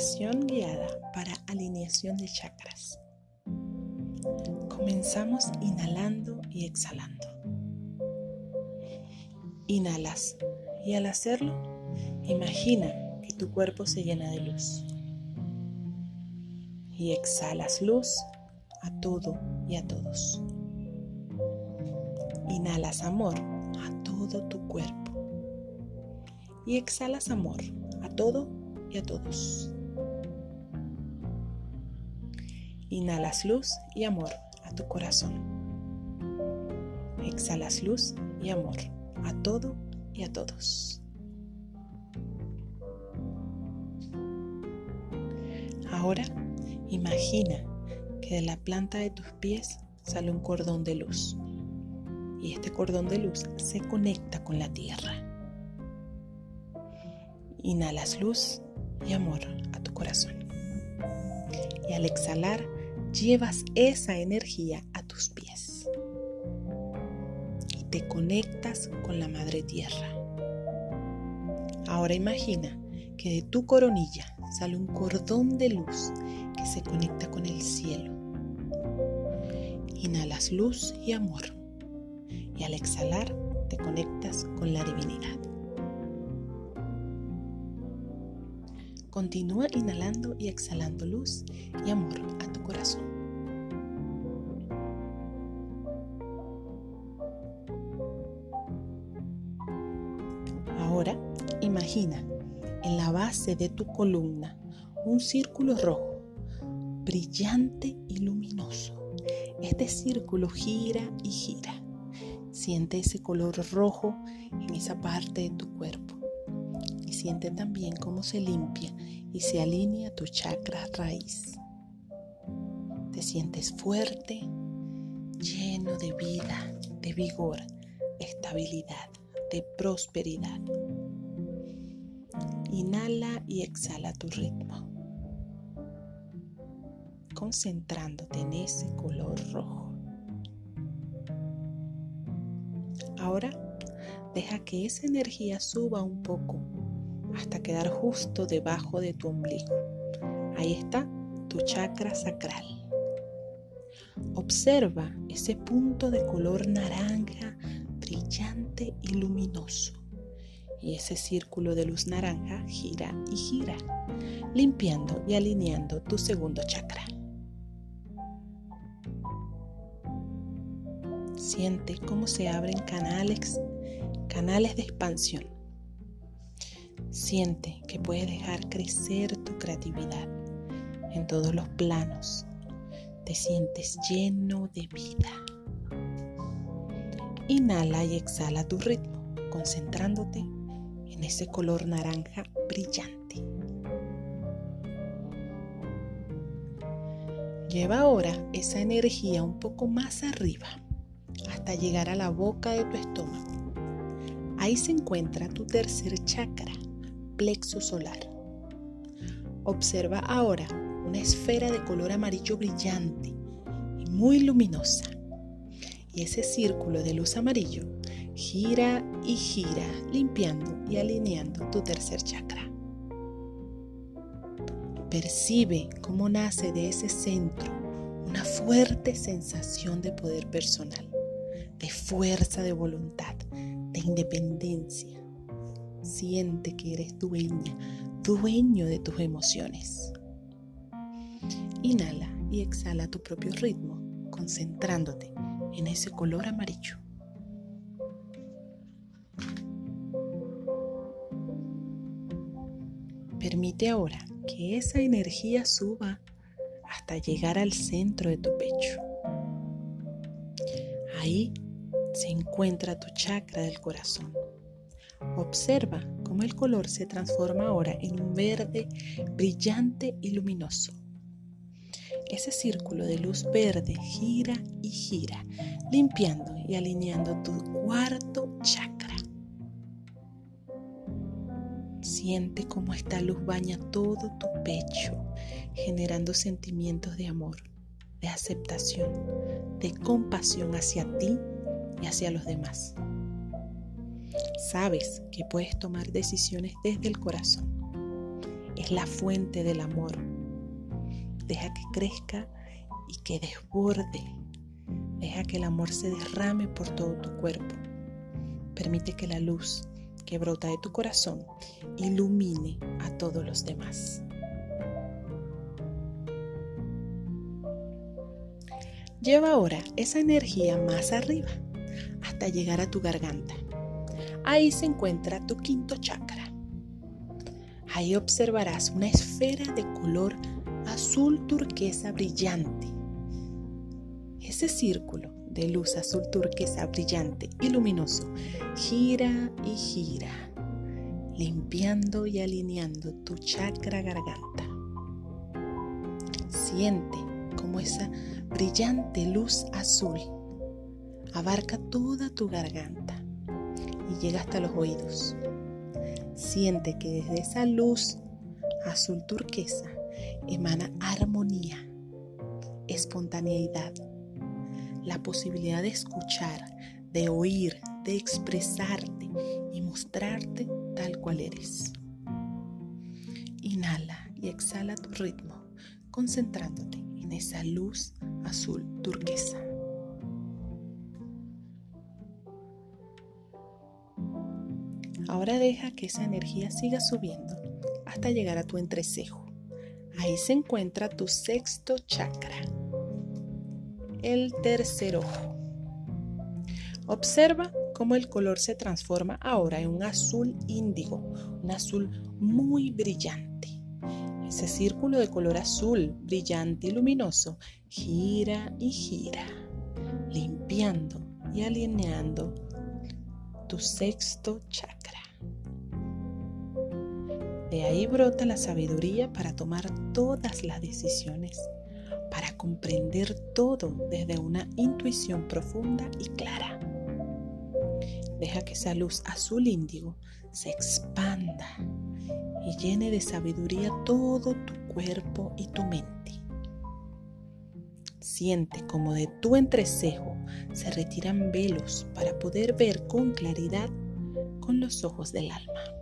Meditación guiada para alineación de chakras. Comenzamos inhalando y exhalando. Inhalas y al hacerlo, imagina que tu cuerpo se llena de luz. Y exhalas luz a todo y a todos. Inhalas amor a todo tu cuerpo. Y exhalas amor a todo y a todos. Inhalas luz y amor a tu corazón. Exhalas luz y amor a todo y a todos. Ahora imagina que de la planta de tus pies sale un cordón de luz y este cordón de luz se conecta con la tierra. Inhalas luz y amor a tu corazón. Y al exhalar, llevas esa energía a tus pies. Y te conectas con la madre tierra. Ahora imagina que de tu coronilla sale un cordón de luz que se conecta con el cielo. Inhalas luz y amor. Y al exhalar, te conectas con la divinidad. Continúa inhalando y exhalando luz y amor a tu corazón. Ahora imagina en la base de tu columna un círculo rojo, brillante y luminoso. Este círculo gira y gira. Siente ese color rojo en esa parte de tu cuerpo siente también cómo se limpia y se alinea tu chakra raíz. Te sientes fuerte, lleno de vida, de vigor, estabilidad, de prosperidad. Inhala y exhala tu ritmo, concentrándote en ese color rojo. Ahora deja que esa energía suba un poco hasta quedar justo debajo de tu ombligo. Ahí está tu chakra sacral. Observa ese punto de color naranja brillante y luminoso. Y ese círculo de luz naranja gira y gira, limpiando y alineando tu segundo chakra. Siente cómo se abren canales, canales de expansión Siente que puedes dejar crecer tu creatividad en todos los planos. Te sientes lleno de vida. Inhala y exhala tu ritmo, concentrándote en ese color naranja brillante. Lleva ahora esa energía un poco más arriba hasta llegar a la boca de tu estómago. Ahí se encuentra tu tercer chakra, plexo solar. Observa ahora una esfera de color amarillo brillante y muy luminosa. Y ese círculo de luz amarillo gira y gira, limpiando y alineando tu tercer chakra. Percibe cómo nace de ese centro una fuerte sensación de poder personal, de fuerza de voluntad, de independencia Siente que eres dueña, dueño de tus emociones. Inhala y exhala a tu propio ritmo, concentrándote en ese color amarillo. Permite ahora que esa energía suba hasta llegar al centro de tu pecho. Ahí se encuentra tu chakra del corazón. Observa cómo el color se transforma ahora en un verde brillante y luminoso. Ese círculo de luz verde gira y gira, limpiando y alineando tu cuarto chakra. Siente cómo esta luz baña todo tu pecho, generando sentimientos de amor, de aceptación, de compasión hacia ti y hacia los demás. Sabes que puedes tomar decisiones desde el corazón. es la fuente del amor. Deja que crezca y que desborde. Deja que el amor se derrame por todo tu cuerpo. Permite que la luz que brota de tu corazón ilumine a todos los demás. Lleva ahora esa energía más arriba hasta llegar a tu garganta. Ahí se encuentra tu quinto chakra. Ahí observarás una esfera de color azul turquesa brillante. Ese círculo de luz azul turquesa brillante y luminoso gira y gira, limpiando y alineando tu chakra garganta. Siente como esa brillante luz azul abarca toda tu garganta y llega hasta los oídos. Siente que desde esa luz azul turquesa emana armonía, espontaneidad, la posibilidad de escuchar, de oír, de expresarte y mostrarte tal cual eres. Inhala y exhala tu ritmo, concentrándote en esa luz azul turquesa. Ahora deja que esa energía siga subiendo hasta llegar a tu entrecejo. Ahí se encuentra tu sexto chakra, el tercer ojo. Observa cómo el color se transforma ahora en un azul índigo, un azul muy brillante. Ese círculo de color azul, brillante y luminoso, gira y gira, limpiando y alineando tu sexto chakra. De ahí brota la sabiduría para tomar todas las decisiones, para comprender todo desde una intuición profunda y clara. Deja que esa luz azul índigo se expanda y llene de sabiduría todo tu cuerpo y tu mente. Siente como de tu entrecejo se retiran velos para poder ver con claridad con los ojos del alma.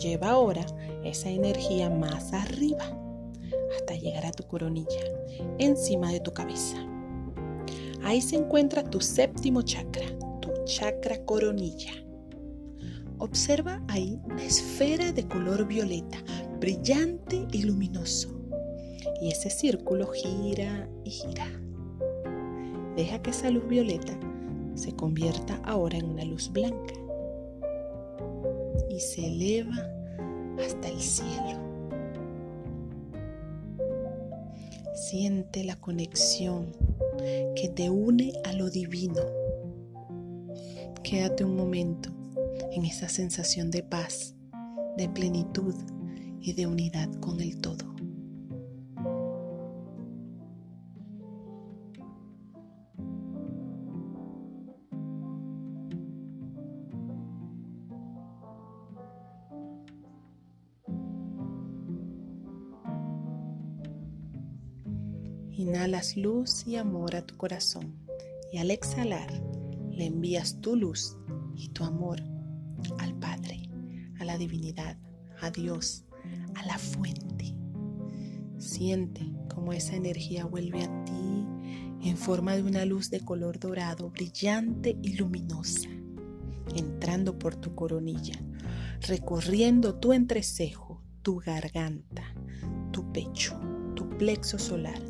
Lleva ahora esa energía más arriba hasta llegar a tu coronilla, encima de tu cabeza. Ahí se encuentra tu séptimo chakra, tu chakra coronilla. Observa ahí una esfera de color violeta, brillante y luminoso. Y ese círculo gira y gira. Deja que esa luz violeta se convierta ahora en una luz blanca y se eleva hasta el cielo. Siente la conexión que te une a lo divino. Quédate un momento en esa sensación de paz, de plenitud y de unidad con el todo. Inhalas luz y amor a tu corazón y al exhalar le envías tu luz y tu amor al Padre, a la divinidad, a Dios, a la fuente. Siente cómo esa energía vuelve a ti en forma de una luz de color dorado, brillante y luminosa, entrando por tu coronilla, recorriendo tu entrecejo, tu garganta, tu pecho, tu plexo solar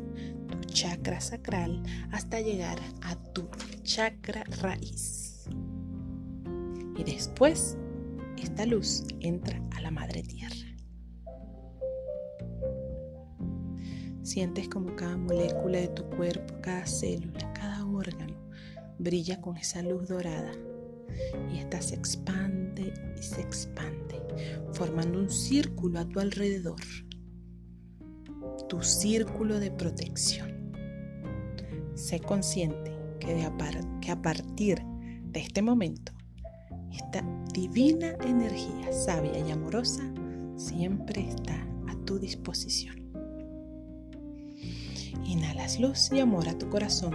chakra sacral hasta llegar a tu chakra raíz. Y después, esta luz entra a la madre tierra. Sientes como cada molécula de tu cuerpo, cada célula, cada órgano brilla con esa luz dorada y esta se expande y se expande, formando un círculo a tu alrededor, tu círculo de protección. Sé consciente que, que a partir de este momento, esta divina energía sabia y amorosa siempre está a tu disposición. Inhalas luz y amor a tu corazón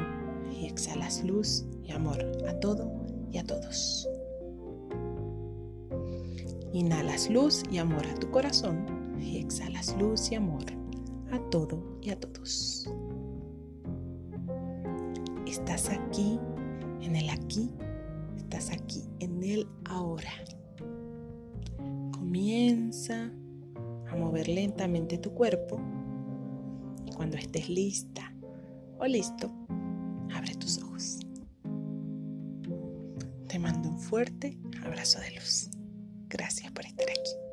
y exhalas luz y amor a todo y a todos. Inhalas luz y amor a tu corazón y exhalas luz y amor a todo y a todos. Estás aquí, en el aquí, estás aquí, en el ahora. Comienza a mover lentamente tu cuerpo y cuando estés lista o listo, abre tus ojos. Te mando un fuerte abrazo de luz. Gracias por estar aquí.